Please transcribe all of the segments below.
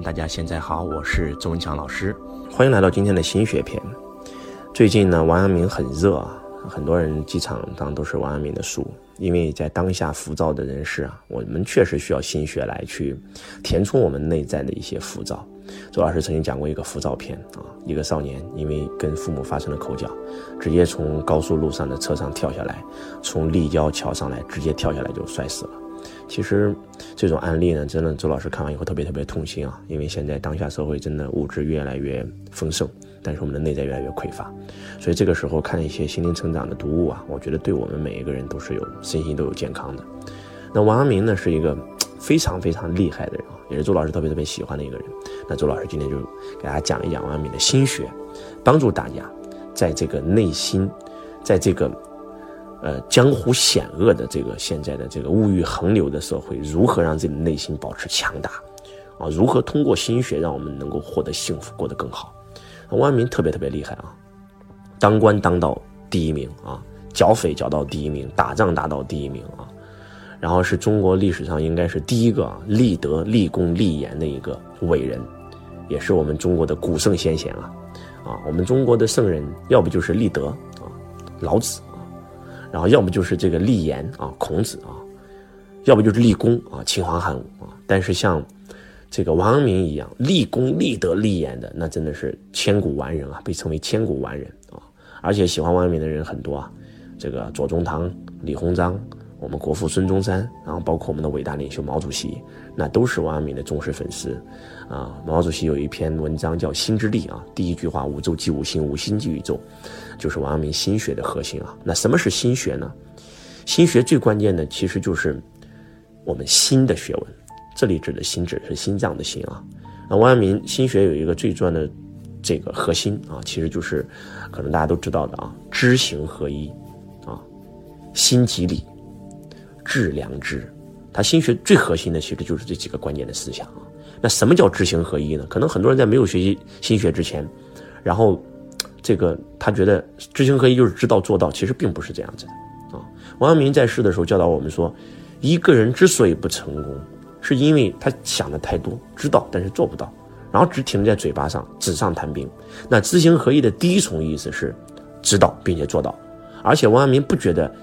大家现在好，我是周文强老师，欢迎来到今天的心学篇。最近呢，王阳明很热啊，很多人机场上都是王阳明的书，因为在当下浮躁的人士啊，我们确实需要心学来去填充我们内在的一些浮躁。周老师曾经讲过一个浮躁篇啊，一个少年因为跟父母发生了口角，直接从高速路上的车上跳下来，从立交桥上来，直接跳下来就摔死了。其实这种案例呢，真的周老师看完以后特别特别痛心啊，因为现在当下社会真的物质越来越丰盛，但是我们的内在越来越匮乏，所以这个时候看一些心灵成长的读物啊，我觉得对我们每一个人都是有身心都有健康的。那王阳明呢，是一个非常非常厉害的人啊，也是周老师特别特别喜欢的一个人。那周老师今天就给大家讲一讲王阳明的心学，帮助大家在这个内心，在这个。呃，江湖险恶的这个现在的这个物欲横流的社会，如何让自己的内心保持强大？啊，如何通过心学让我们能够获得幸福，过得更好？王阳明特别特别厉害啊，当官当到第一名啊，剿匪剿到第一名，打仗打到第一名啊，然后是中国历史上应该是第一个立德、立功、立言的一个伟人，也是我们中国的古圣先贤啊，啊，我们中国的圣人要不就是立德啊，老子。然后要么就是这个立言啊，孔子啊，要不就是立功啊，秦皇汉武啊。但是像这个王阳明一样立功、立德、立言的，那真的是千古完人啊，被称为千古完人啊。而且喜欢王阳明的人很多啊，这个左宗棠、李鸿章。我们国父孙中山，然后包括我们的伟大领袖毛主席，那都是王阳明的忠实粉丝，啊，毛主席有一篇文章叫《心之力》啊，第一句话“五洲即五心，五心即宇宙”，就是王阳明心学的核心啊。那什么是心学呢？心学最关键的其实就是我们心的学问，这里指的心指的是心脏的心啊。那王阳明心学有一个最重要的这个核心啊，其实就是可能大家都知道的啊，知行合一啊，心即理。致良知，他心学最核心的其实就是这几个关键的思想啊。那什么叫知行合一呢？可能很多人在没有学习心学之前，然后 这个他觉得知行合一就是知道做到，其实并不是这样子的啊。王阳明在世的时候教导我们说，一个人之所以不成功，是因为他想的太多，知道但是做不到，然后只停留在嘴巴上，纸上谈兵。那知行合一的第一重意思是知道并且做到，而且王阳明不觉得。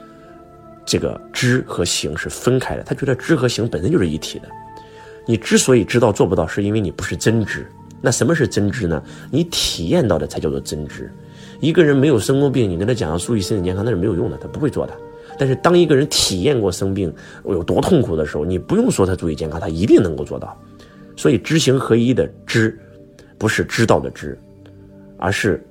这个知和行是分开的，他觉得知和行本身就是一体的。你之所以知道做不到，是因为你不是真知。那什么是真知呢？你体验到的才叫做真知。一个人没有生过病，你跟他讲要注意身体健康，那是没有用的，他不会做的。但是当一个人体验过生病有多痛苦的时候，你不用说他注意健康，他一定能够做到。所以知行合一的知，不是知道的知，而是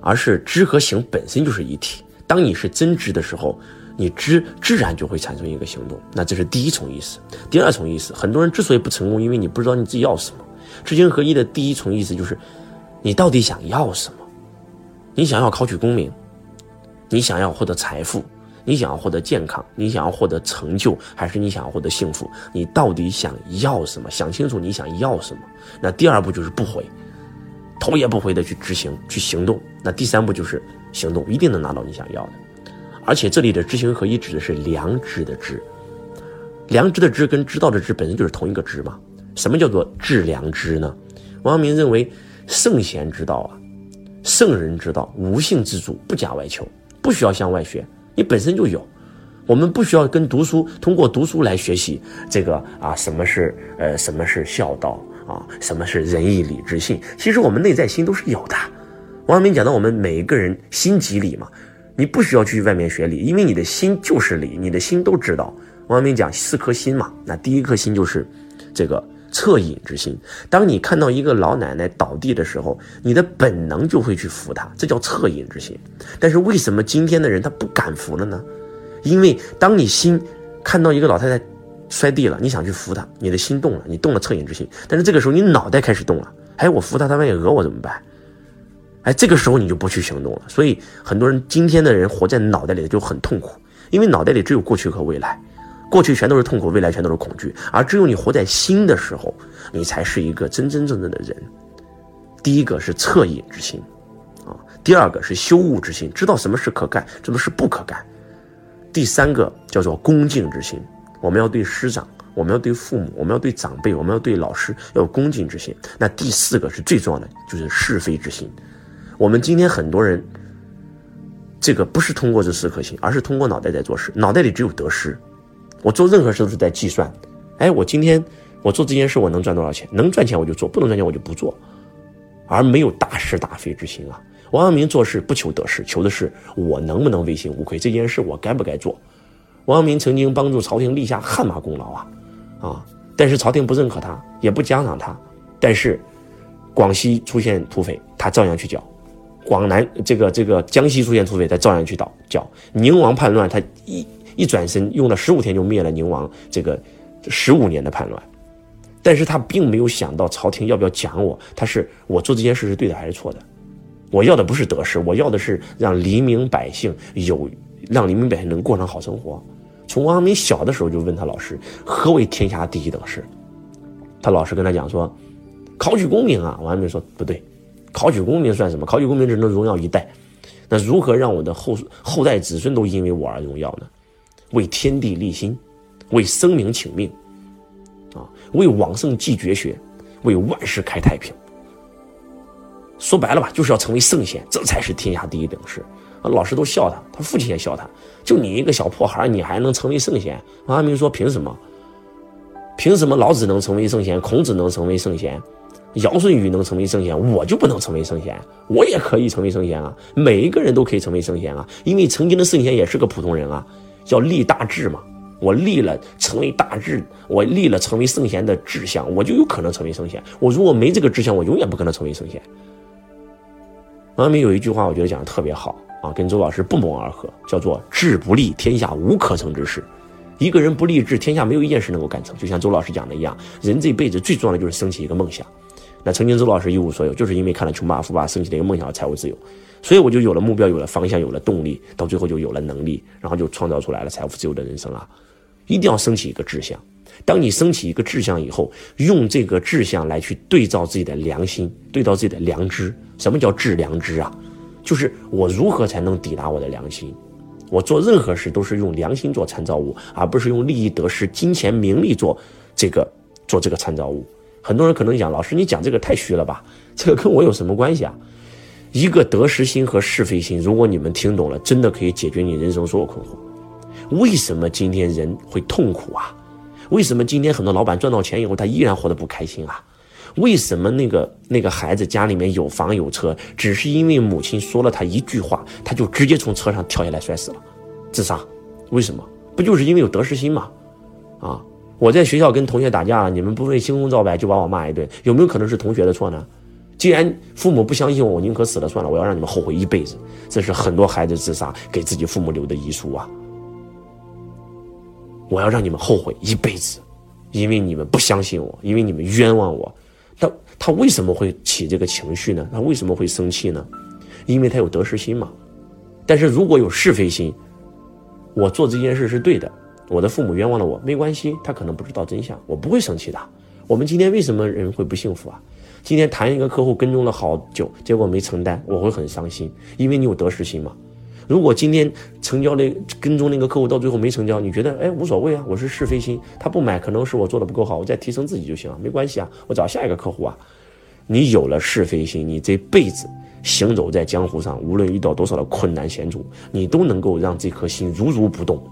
而是知和行本身就是一体。当你是真知的时候。你知自然就会产生一个行动，那这是第一重意思。第二重意思，很多人之所以不成功，因为你不知道你自己要什么。知行合一的第一重意思就是，你到底想要什么？你想要考取功名，你想要获得财富，你想要获得健康，你想要获得成就，还是你想要获得幸福？你到底想要什么？想清楚你想要什么。那第二步就是不悔，头也不回的去执行、去行动。那第三步就是行动，一定能拿到你想要的。而且这里的知行合一指的是良知的知，良知的知跟知道的知本身就是同一个知嘛。什么叫做致良知呢？王阳明认为，圣贤之道啊，圣人之道，无性自主，不假外求，不需要向外学，你本身就有。我们不需要跟读书，通过读书来学习这个啊，什么是呃，什么是孝道啊，什么是仁义礼智信？其实我们内在心都是有的。王阳明讲到，我们每一个人心即理嘛。你不需要去外面学理，因为你的心就是理，你的心都知道。王阳明讲四颗心嘛，那第一颗心就是这个恻隐之心。当你看到一个老奶奶倒地的时候，你的本能就会去扶她，这叫恻隐之心。但是为什么今天的人他不敢扶了呢？因为当你心看到一个老太太摔地了，你想去扶她，你的心动了，你动了恻隐之心。但是这个时候你脑袋开始动了，哎，我扶她，她万一讹我怎么办？哎，这个时候你就不去行动了，所以很多人今天的人活在脑袋里就很痛苦，因为脑袋里只有过去和未来，过去全都是痛苦，未来全都是恐惧，而只有你活在心的时候，你才是一个真真正正的人。第一个是恻隐之心，啊，第二个是羞恶之心，知道什么是可干，什么是不可干，第三个叫做恭敬之心，我们要对师长我们要对父母，我们要对长辈，我们要对老师要有恭敬之心。那第四个是最重要的，就是是非之心。我们今天很多人，这个不是通过这四颗心，而是通过脑袋在做事，脑袋里只有得失。我做任何事都是在计算，哎，我今天我做这件事我能赚多少钱？能赚钱我就做，不能赚钱我就不做，而没有大是大非之心啊。王阳明做事不求得失，求的是我能不能问心无愧，这件事我该不该做。王阳明曾经帮助朝廷立下汗马功劳啊，啊，但是朝廷不认可他，也不奖赏他。但是广西出现土匪，他照样去剿；广南这个这个江西出现土匪，他照样去倒剿。宁王叛乱，他一一转身用了十五天就灭了宁王这个十五年的叛乱，但是他并没有想到朝廷要不要讲我，他是我做这件事是对的还是错的。我要的不是得失，我要的是让黎民百姓有，让黎民百姓能过上好生活。从王阳明小的时候就问他老师何为天下第一等事，他老师跟他讲说，考取功名啊。王阳明说不对，考取功名算什么？考取功名只能荣耀一代，那如何让我的后后代子孙都因为我而荣耀呢？为天地立心，为生民请命，啊，为往圣继绝学，为万世开太平。说白了吧，就是要成为圣贤，这才是天下第一等事。啊老师都笑他，他父亲也笑他。就你一个小破孩，你还能成为圣贤？王阳明说：凭什么？凭什么老子能成为圣贤，孔子能成为圣贤，尧舜禹能成为圣贤，我就不能成为圣贤？我也可以成为圣贤啊！每一个人都可以成为圣贤啊！因为曾经的圣贤也是个普通人啊，要立大志嘛。我立了成为大志，我立了成为圣贤的志向，我就有可能成为圣贤。我如果没这个志向，我永远不可能成为圣贤。王阳明有一句话，我觉得讲的特别好啊，跟周老师不谋而合，叫做“志不立，天下无可成之事”。一个人不立志，天下没有一件事能够干成。就像周老师讲的一样，人这辈子最重要的就是升起一个梦想。那曾经周老师一无所有，就是因为看了《穷爸富爸》，升起了一个梦想，财务自由，所以我就有了目标，有了方向，有了动力，到最后就有了能力，然后就创造出来了财富自由的人生啊！一定要升起一个志向。当你升起一个志向以后，用这个志向来去对照自己的良心，对照自己的良知。什么叫致良知啊？就是我如何才能抵达我的良心？我做任何事都是用良心做参照物，而不是用利益得失、金钱名利做这个做这个参照物。很多人可能讲，老师你讲这个太虚了吧？这个跟我有什么关系啊？一个得失心和是非心，如果你们听懂了，真的可以解决你人生所有困惑。为什么今天人会痛苦啊？为什么今天很多老板赚到钱以后，他依然活得不开心啊？为什么那个那个孩子家里面有房有车，只是因为母亲说了他一句话，他就直接从车上跳下来摔死了，自杀？为什么？不就是因为有得失心吗？啊！我在学校跟同学打架了，你们不会兴风造白就把我骂一顿，有没有可能是同学的错呢？既然父母不相信我，我宁可死了算了，我要让你们后悔一辈子。这是很多孩子自杀给自己父母留的遗书啊！我要让你们后悔一辈子，因为你们不相信我，因为你们冤枉我。他他为什么会起这个情绪呢？他为什么会生气呢？因为他有得失心嘛。但是如果有是非心，我做这件事是对的，我的父母冤枉了我，没关系，他可能不知道真相，我不会生气的。我们今天为什么人会不幸福啊？今天谈一个客户跟踪了好久，结果没成单，我会很伤心，因为你有得失心嘛。如果今天成交那跟踪那个客户到最后没成交，你觉得哎无所谓啊？我是是非心，他不买可能是我做的不够好，我再提升自己就行了，没关系啊，我找下一个客户啊。你有了是非心，你这辈子行走在江湖上，无论遇到多少的困难险阻，你都能够让这颗心如如不动。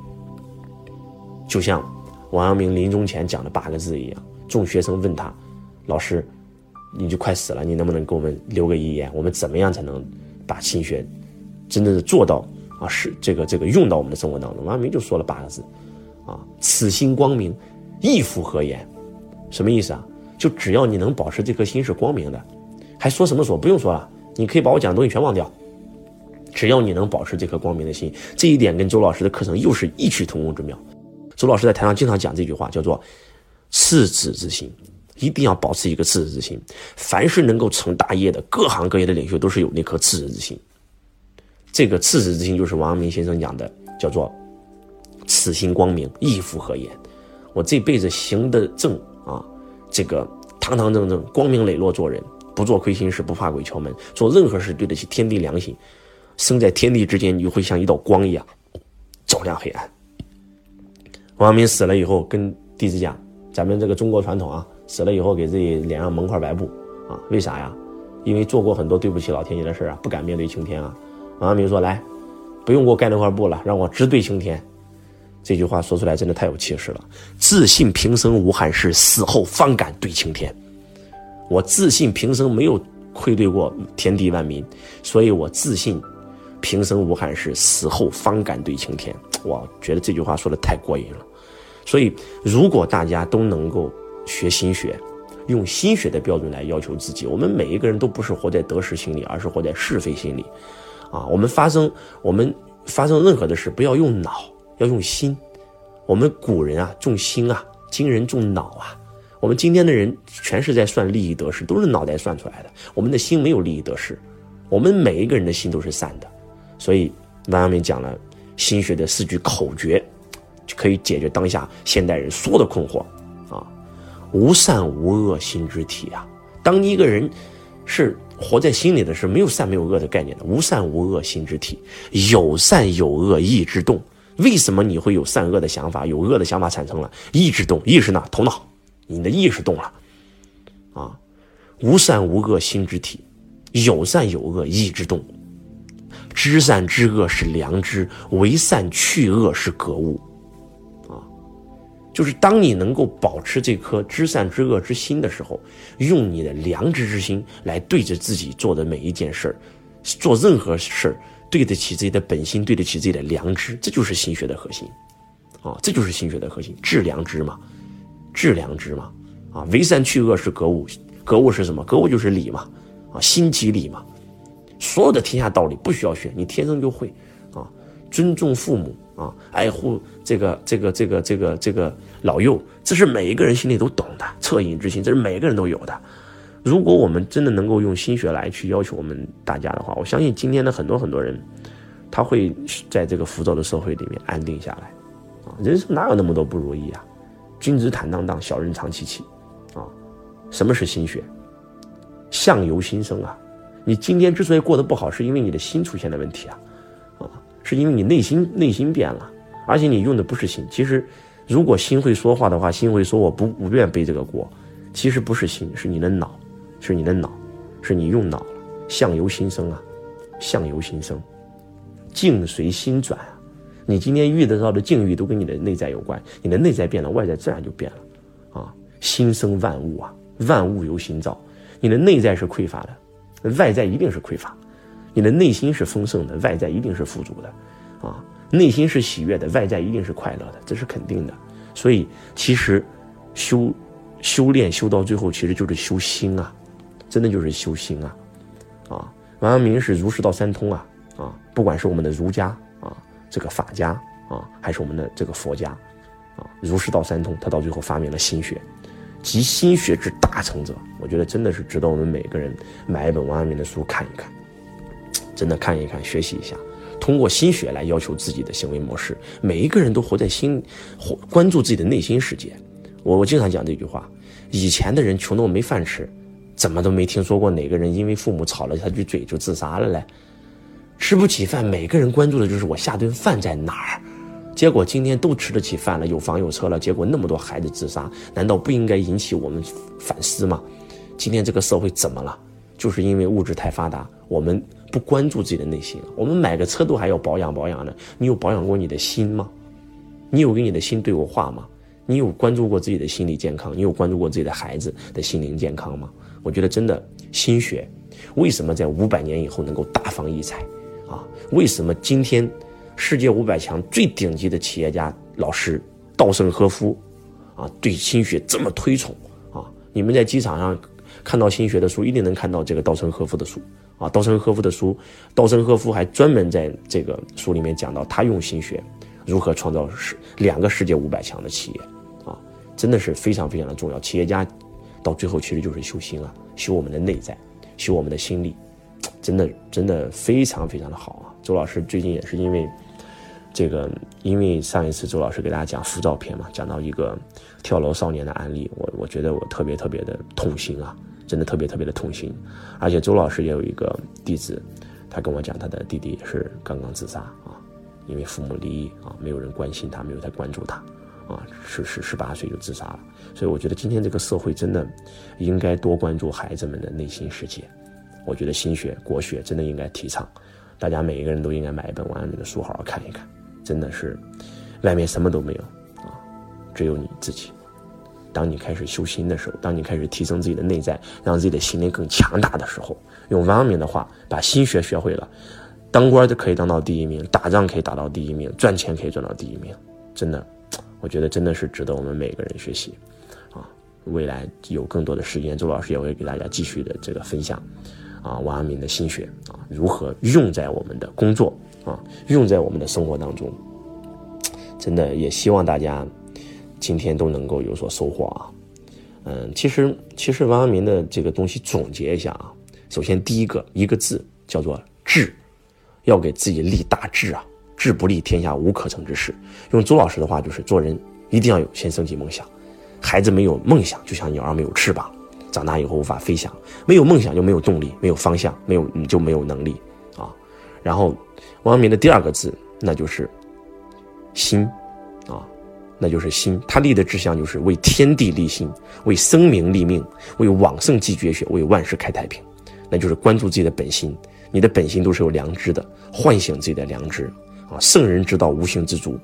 就像王阳明临终前讲的八个字一样，众学生问他，老师，你就快死了，你能不能给我们留个遗言？我们怎么样才能把心学？真正的做到啊，是这个这个用到我们的生活当中。王阳明就说了八个字，啊，此心光明，亦复何言？什么意思啊？就只要你能保持这颗心是光明的，还说什么说？不用说了，你可以把我讲的东西全忘掉。只要你能保持这颗光明的心，这一点跟周老师的课程又是异曲同工之妙。周老师在台上经常讲这句话，叫做赤子之心，一定要保持一个赤子之心。凡是能够成大业的各行各业的领袖，都是有那颗赤子之心。这个赤子之心，就是王阳明先生讲的，叫做“此心光明，亦复何言”。我这辈子行得正啊，这个堂堂正正、光明磊落做人，不做亏心事，不怕鬼敲门，做任何事对得起天地良心。生在天地之间，你就会像一道光一样照亮黑暗。王阳明死了以后，跟弟子讲：“咱们这个中国传统啊，死了以后给自己脸上蒙块白布啊，为啥呀？因为做过很多对不起老天爷的事啊，不敢面对青天啊。王阳明说：“来，不用给我盖那块布了，让我直对青天。”这句话说出来真的太有气势了。自信平生无憾事，死后方敢对青天。我自信平生没有愧对过天地万民，所以我自信平生无憾事，死后方敢对青天。我，觉得这句话说的太过瘾了。所以，如果大家都能够学心学。用心学的标准来要求自己，我们每一个人都不是活在得失心里，而是活在是非心里，啊，我们发生我们发生任何的事，不要用脑，要用心。我们古人啊重心啊，今人重脑啊。我们今天的人全是在算利益得失，都是脑袋算出来的。我们的心没有利益得失，我们每一个人的心都是善的。所以王阳明讲了心学的四句口诀，就可以解决当下现代人所有的困惑。啊无善无恶心之体啊！当你一个人是活在心里的，是没有善没有恶的概念的。无善无恶心之体，有善有恶意之动。为什么你会有善恶的想法？有恶的想法产生了意志动，意识呢？头脑，你的意识动了啊！无善无恶心之体，有善有恶意之动。知善知恶是良知，为善去恶是格物。就是当你能够保持这颗知善知恶之心的时候，用你的良知之心来对着自己做的每一件事儿，做任何事儿对得起自己的本心，对得起自己的良知，这就是心学的核心，啊，这就是心学的核心，治良知嘛，治良知嘛，啊，为善去恶是格物，格物是什么？格物就是理嘛，啊，心即理嘛，所有的天下道理不需要学，你天生就会，啊，尊重父母。啊，爱护这个这个这个这个这个老幼，这是每一个人心里都懂的恻隐之心，这是每个人都有的。如果我们真的能够用心学来去要求我们大家的话，我相信今天的很多很多人，他会在这个浮躁的社会里面安定下来。啊，人生哪有那么多不如意啊？君子坦荡荡，小人长戚戚。啊，什么是心学？相由心生啊！你今天之所以过得不好，是因为你的心出现了问题啊。是因为你内心内心变了，而且你用的不是心。其实，如果心会说话的话，心会说我不不愿背这个锅。其实不是心，是你的脑，是你的脑，是你用脑了。相由心生啊，相由心生，境随心转啊。你今天遇得到的境遇都跟你的内在有关，你的内在变了，外在自然就变了啊。心生万物啊，万物由心造。你的内在是匮乏的，外在一定是匮乏。你的内心是丰盛的，外在一定是富足的，啊，内心是喜悦的，外在一定是快乐的，这是肯定的。所以，其实修修炼修到最后，其实就是修心啊，真的就是修心啊，啊，王阳明是儒释道三通啊，啊，不管是我们的儒家啊，这个法家啊，还是我们的这个佛家，啊，儒释道三通，他到最后发明了心学，集心学之大成者，我觉得真的是值得我们每个人买一本王阳明的书看一看。真的看一看，学习一下，通过心学来要求自己的行为模式。每一个人都活在心，活关注自己的内心世界。我我经常讲这句话：以前的人穷得我没饭吃，怎么都没听说过哪个人因为父母吵了他句嘴就自杀了嘞。吃不起饭，每个人关注的就是我下顿饭在哪儿。结果今天都吃得起饭了，有房有车了，结果那么多孩子自杀，难道不应该引起我们反思吗？今天这个社会怎么了？就是因为物质太发达，我们。不关注自己的内心，我们买个车都还要保养保养的。你有保养过你的心吗？你有跟你的心对过话吗？你有关注过自己的心理健康？你有关注过自己的孩子的心灵健康吗？我觉得真的心学，为什么在五百年以后能够大放异彩？啊，为什么今天世界五百强最顶级的企业家老师稻盛和夫啊，对心学这么推崇啊？你们在机场上看到心学的书，一定能看到这个稻盛和夫的书。啊，稻盛和夫的书，稻盛和夫还专门在这个书里面讲到他用心学如何创造世两个世界五百强的企业，啊，真的是非常非常的重要。企业家到最后其实就是修心啊，修我们的内在，修我们的心力，真的真的非常非常的好啊。周老师最近也是因为这个，因为上一次周老师给大家讲浮躁篇嘛，讲到一个跳楼少年的案例，我我觉得我特别特别的痛心啊。真的特别特别的痛心，而且周老师也有一个弟子，他跟我讲，他的弟弟也是刚刚自杀啊，因为父母离异啊，没有人关心他，没有人关注他，啊，十十十八岁就自杀了。所以我觉得今天这个社会真的应该多关注孩子们的内心世界。我觉得心学、国学真的应该提倡，大家每一个人都应该买一本王阳明的书，好好看一看。真的是，外面什么都没有啊，只有你自己。当你开始修心的时候，当你开始提升自己的内在，让自己的心灵更强大的时候，用王阳明的话，把心学学会了，当官就可以当到第一名，打仗可以打到第一名，赚钱可以赚到第一名。真的，我觉得真的是值得我们每个人学习啊！未来有更多的时间，周老师也会给大家继续的这个分享啊，王阳明的心学啊，如何用在我们的工作啊，用在我们的生活当中。真的也希望大家。今天都能够有所收获啊，嗯，其实其实王阳明的这个东西总结一下啊，首先第一个一个字叫做志，要给自己立大志啊，志不立天下无可成之事。用周老师的话就是做人一定要有先升起梦想，孩子没有梦想就像鸟儿没有翅膀，长大以后无法飞翔，没有梦想就没有动力，没有方向，没有你就没有能力啊。然后王阳明的第二个字那就是心。那就是心，他立的志向就是为天地立心，为生民立命，为往圣继绝学，为万世开太平。那就是关注自己的本心，你的本心都是有良知的，唤醒自己的良知啊！圣人之道无形之足，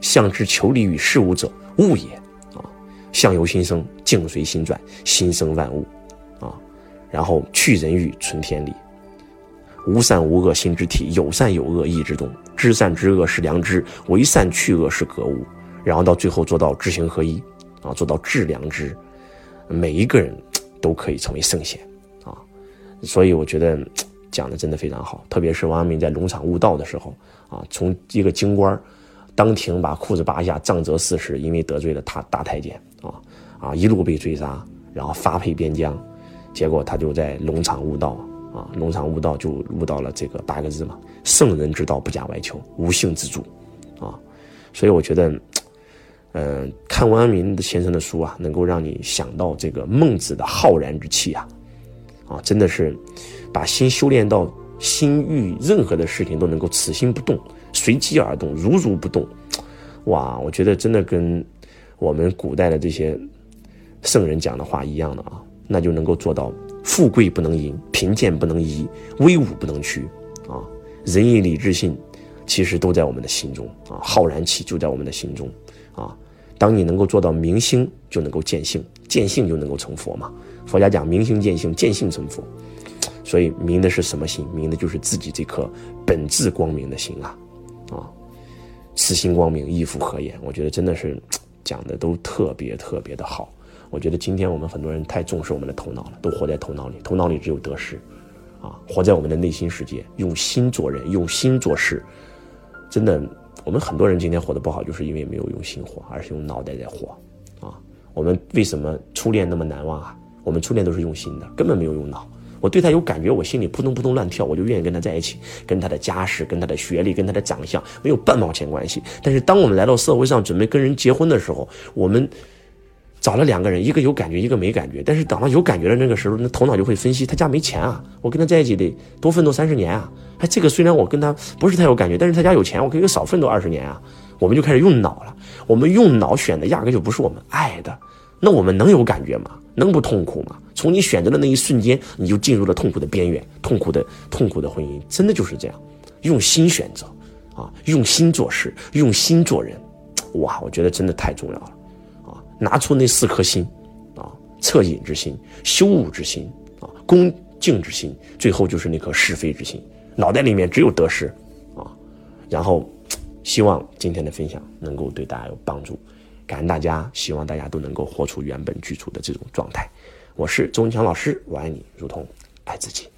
向之求利于事物者，物也啊！相由心生，境随心转，心生万物啊！然后去人欲，存天理，无善无恶心之体，有善有恶意之动，知善知恶是良知，为善去恶是格物。然后到最后做到知行合一，啊，做到致良知，每一个人都可以成为圣贤，啊，所以我觉得讲的真的非常好。特别是王阳明在龙场悟道的时候，啊，从一个京官，当庭把裤子扒下，杖责四十，因为得罪了他大太监，啊啊，一路被追杀，然后发配边疆，结果他就在龙场悟道，啊，龙场悟道就悟到了这个八个字嘛：圣人之道不假外求，无性自主，啊，所以我觉得。嗯，看王阳明先生的书啊，能够让你想到这个孟子的浩然之气啊，啊，真的是把心修炼到心遇任何的事情都能够此心不动，随机而动，如如不动。哇，我觉得真的跟我们古代的这些圣人讲的话一样的啊，那就能够做到富贵不能淫，贫贱不能移，威武不能屈啊，仁义礼智信，其实都在我们的心中啊，浩然气就在我们的心中啊。当你能够做到明心，就能够见性，见性就能够成佛嘛。佛家讲明心见性，见性成佛。所以明的是什么心？明的就是自己这颗本质光明的心啊！啊，此心光明，亦复何言？我觉得真的是讲的都特别特别的好。我觉得今天我们很多人太重视我们的头脑了，都活在头脑里，头脑里只有得失啊，活在我们的内心世界，用心做人，用心做事，真的。我们很多人今天活得不好，就是因为没有用心活，而是用脑袋在活，啊！我们为什么初恋那么难忘啊？我们初恋都是用心的，根本没有用脑。我对他有感觉，我心里扑通扑通乱跳，我就愿意跟他在一起，跟他的家世、跟他的学历、跟他的长相没有半毛钱关系。但是当我们来到社会上准备跟人结婚的时候，我们。找了两个人，一个有感觉，一个没感觉。但是等到有感觉的那个时候，那头脑就会分析，他家没钱啊，我跟他在一起得多奋斗三十年啊。哎，这个虽然我跟他不是太有感觉，但是他家有钱，我可以少奋斗二十年啊。我们就开始用脑了，我们用脑选的压根就不是我们爱的，那我们能有感觉吗？能不痛苦吗？从你选择的那一瞬间，你就进入了痛苦的边缘，痛苦的痛苦的婚姻，真的就是这样。用心选择，啊，用心做事，用心做人，哇，我觉得真的太重要了。啊拿出那四颗心，啊，恻隐之心、羞恶之心、啊，恭敬之心，最后就是那颗是非之心。脑袋里面只有得失，啊，然后希望今天的分享能够对大家有帮助，感恩大家，希望大家都能够活出原本具足的这种状态。我是周文强老师，我爱你，如同爱自己。